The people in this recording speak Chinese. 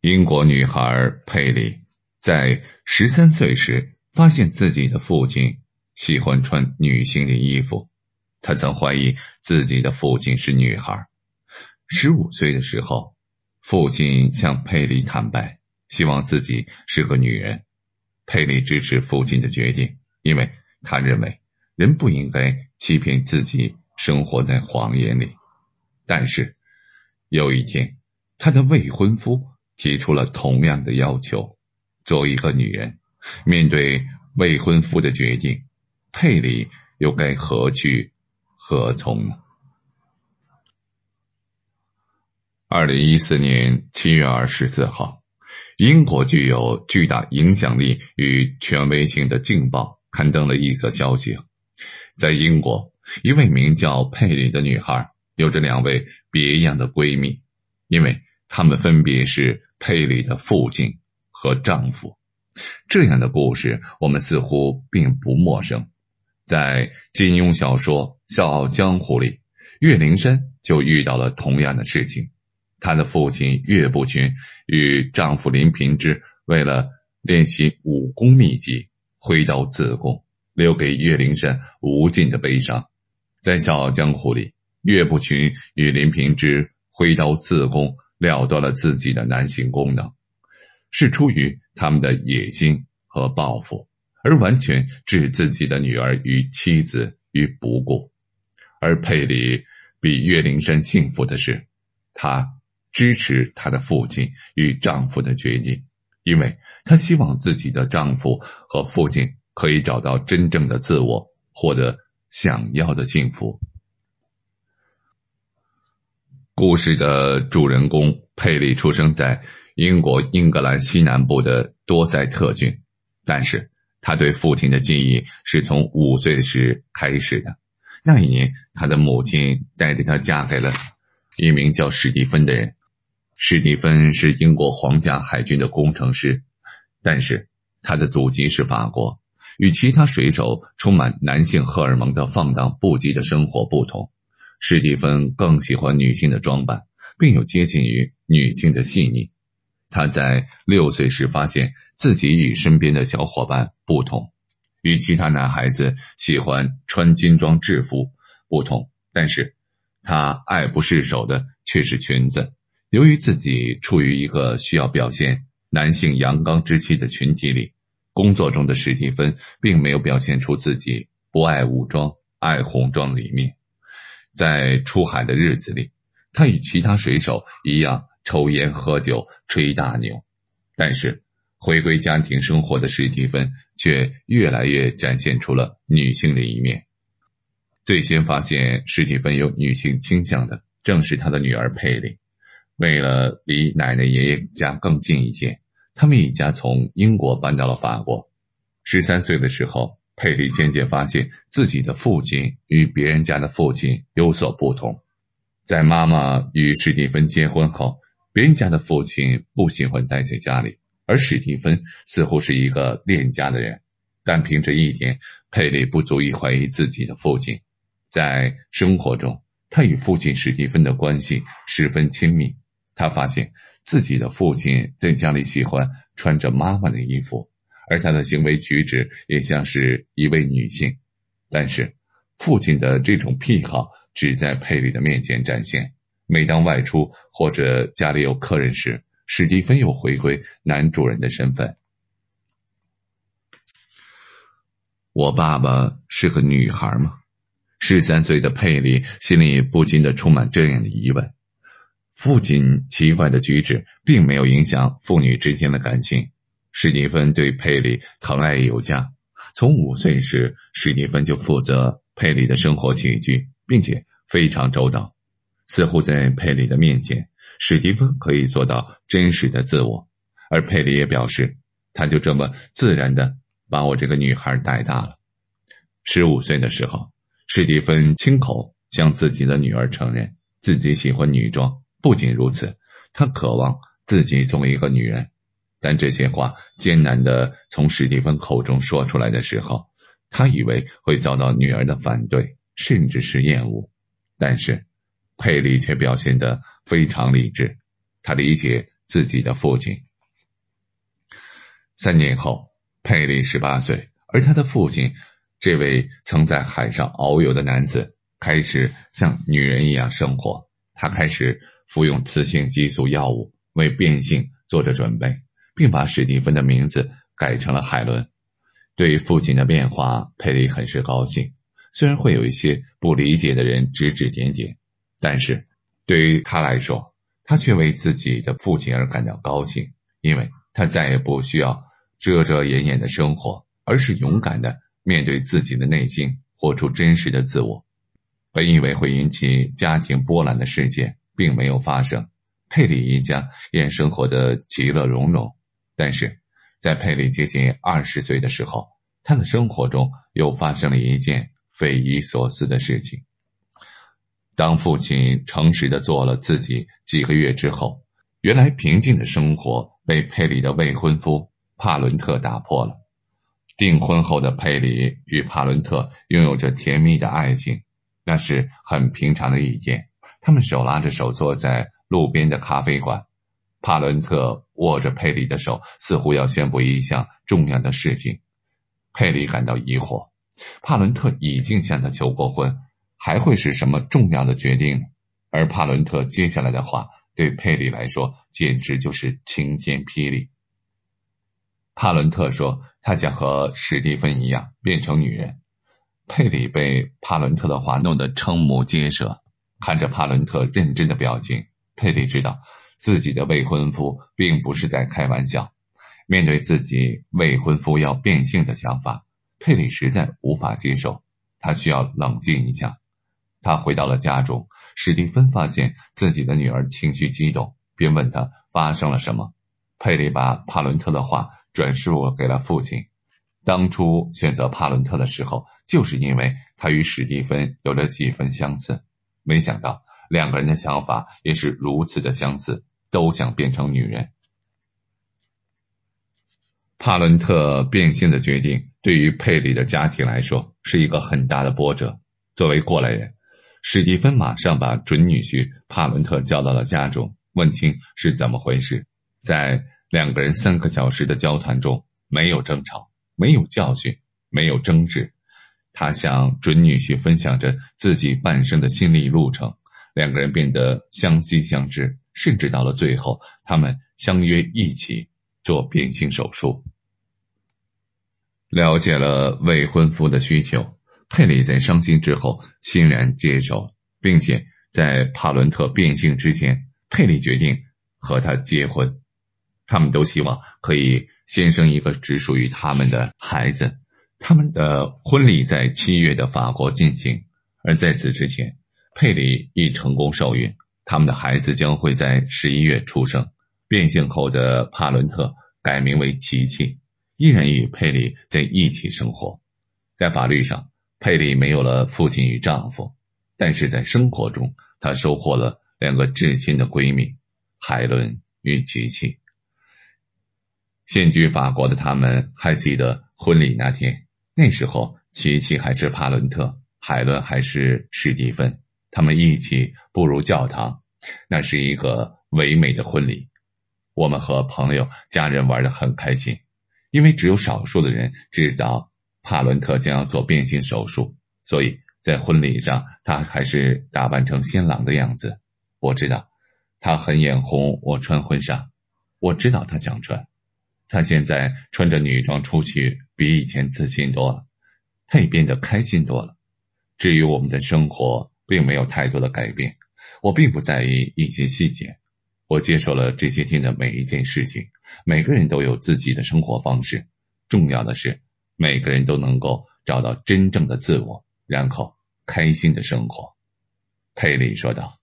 英国女孩佩里在十三岁时发现自己的父亲喜欢穿女性的衣服，她曾怀疑自己的父亲是女孩。十五岁的时候，父亲向佩里坦白，希望自己是个女人。佩里支持父亲的决定，因为他认为人不应该欺骗自己，生活在谎言里。但是有一天，他的未婚夫。提出了同样的要求。作为一个女人，面对未婚夫的决定，佩里又该何去何从呢？二零一四年七月二十四号，英国具有巨大影响力与权威性的《镜报》刊登了一则消息：在英国，一位名叫佩里的女孩有着两位别样的闺蜜，因为她们分别是。佩里的父亲和丈夫，这样的故事我们似乎并不陌生。在金庸小说《笑傲江湖》里，岳灵珊就遇到了同样的事情。她的父亲岳不群与丈夫林平之为了练习武功秘籍，挥刀自宫，留给岳灵珊无尽的悲伤。在《笑傲江湖》里，岳不群与林平之挥刀自宫。了断了自己的男性功能，是出于他们的野心和抱负，而完全置自己的女儿与妻子于不顾。而佩里比岳灵珊幸福的是，她支持她的父亲与丈夫的决定，因为她希望自己的丈夫和父亲可以找到真正的自我，获得想要的幸福。故事的主人公佩里出生在英国英格兰西南部的多塞特郡，但是他对父亲的记忆是从五岁时开始的。那一年，他的母亲带着他嫁给了一名叫史蒂芬的人。史蒂芬是英国皇家海军的工程师，但是他的祖籍是法国，与其他水手充满男性荷尔蒙的放荡不羁的生活不同。史蒂芬更喜欢女性的装扮，并有接近于女性的细腻。他在六岁时发现自己与身边的小伙伴不同，与其他男孩子喜欢穿军装制服不同，但是他爱不释手的却是裙子。由于自己处于一个需要表现男性阳刚之气的群体里，工作中的史蒂芬并没有表现出自己不爱武装、爱红装的一面。在出海的日子里，他与其他水手一样抽烟喝酒吹大牛，但是回归家庭生活的史蒂芬却越来越展现出了女性的一面。最先发现史蒂芬有女性倾向的，正是他的女儿佩里。为了离奶奶爷爷家更近一些，他们一家从英国搬到了法国。十三岁的时候。佩里渐渐发现自己的父亲与别人家的父亲有所不同。在妈妈与史蒂芬结婚后，别人家的父亲不喜欢待在家里，而史蒂芬似乎是一个恋家的人。但凭着一点，佩里不足以怀疑自己的父亲。在生活中，他与父亲史蒂芬的关系十分亲密。他发现自己的父亲在家里喜欢穿着妈妈的衣服。而他的行为举止也像是一位女性，但是父亲的这种癖好只在佩里的面前展现。每当外出或者家里有客人时，史蒂芬又回归男主人的身份。我爸爸是个女孩吗？十三岁的佩里心里不禁的充满这样的疑问。父亲奇怪的举止并没有影响父女之间的感情。史蒂芬对佩里疼爱有加，从五岁时，史蒂芬就负责佩里的生活起居，并且非常周到。似乎在佩里的面前，史蒂芬可以做到真实的自我，而佩里也表示，他就这么自然的把我这个女孩带大了。十五岁的时候，史蒂芬亲口向自己的女儿承认自己喜欢女装。不仅如此，他渴望自己作为一个女人。但这些话艰难的从史蒂芬口中说出来的时候，他以为会遭到女儿的反对，甚至是厌恶。但是佩里却表现得非常理智，他理解自己的父亲。三年后，佩里十八岁，而他的父亲，这位曾在海上遨游的男子，开始像女人一样生活。他开始服用雌性激素药物，为变性做着准备，并把史蒂芬的名字改成了海伦。对父亲的变化，佩里很是高兴。虽然会有一些不理解的人指指点点，但是对于他来说，他却为自己的父亲而感到高兴，因为他再也不需要。遮遮掩掩的生活，而是勇敢的面对自己的内心，活出真实的自我。本以为会引起家庭波澜的事件，并没有发生。佩里一家也生活的其乐融融。但是在佩里接近二十岁的时候，他的生活中又发生了一件匪夷所思的事情。当父亲诚实的做了自己几个月之后，原来平静的生活被佩里的未婚夫。帕伦特打破了订婚后的佩里与帕伦特拥有着甜蜜的爱情，那是很平常的一天。他们手拉着手坐在路边的咖啡馆，帕伦特握着佩里的手，似乎要宣布一项重要的事情。佩里感到疑惑：帕伦特已经向他求过婚，还会是什么重要的决定？而帕伦特接下来的话对佩里来说简直就是晴天霹雳。帕伦特说：“他想和史蒂芬一样变成女人。”佩里被帕伦特的话弄得瞠目结舌，看着帕伦特认真的表情，佩里知道自己的未婚夫并不是在开玩笑。面对自己未婚夫要变性的想法，佩里实在无法接受。他需要冷静一下。他回到了家中，史蒂芬发现自己的女儿情绪激动，便问他发生了什么。佩里把帕伦特的话。转述给了父亲。当初选择帕伦特的时候，就是因为他与史蒂芬有着几分相似。没想到两个人的想法也是如此的相似，都想变成女人。帕伦特变性的决定对于佩里的家庭来说是一个很大的波折。作为过来人，史蒂芬马上把准女婿帕伦特叫到了家中，问清是怎么回事。在两个人三个小时的交谈中，没有争吵，没有教训，没有争执。他向准女婿分享着自己半生的心理路程，两个人变得相惜相知，甚至到了最后，他们相约一起做变性手术。了解了未婚夫的需求，佩里在伤心之后欣然接受，并且在帕伦特变性之前，佩里决定和他结婚。他们都希望可以先生一个只属于他们的孩子。他们的婚礼在七月的法国进行，而在此之前，佩里已成功受孕。他们的孩子将会在十一月出生。变性后的帕伦特改名为琪琪，依然与佩里在一起生活。在法律上，佩里没有了父亲与丈夫，但是在生活中，她收获了两个至亲的闺蜜海伦与琪琪。现居法国的他们还记得婚礼那天，那时候琪琪还是帕伦特，海伦还是史蒂芬，他们一起步入教堂，那是一个唯美的婚礼。我们和朋友、家人玩得很开心，因为只有少数的人知道帕伦特将要做变性手术，所以在婚礼上他还是打扮成新郎的样子。我知道他很眼红我穿婚纱，我知道他想穿。他现在穿着女装出去，比以前自信多了，他也变得开心多了。至于我们的生活，并没有太多的改变，我并不在意一些细节。我接受了这些天的每一件事情。每个人都有自己的生活方式，重要的是每个人都能够找到真正的自我，然后开心的生活。佩里说道。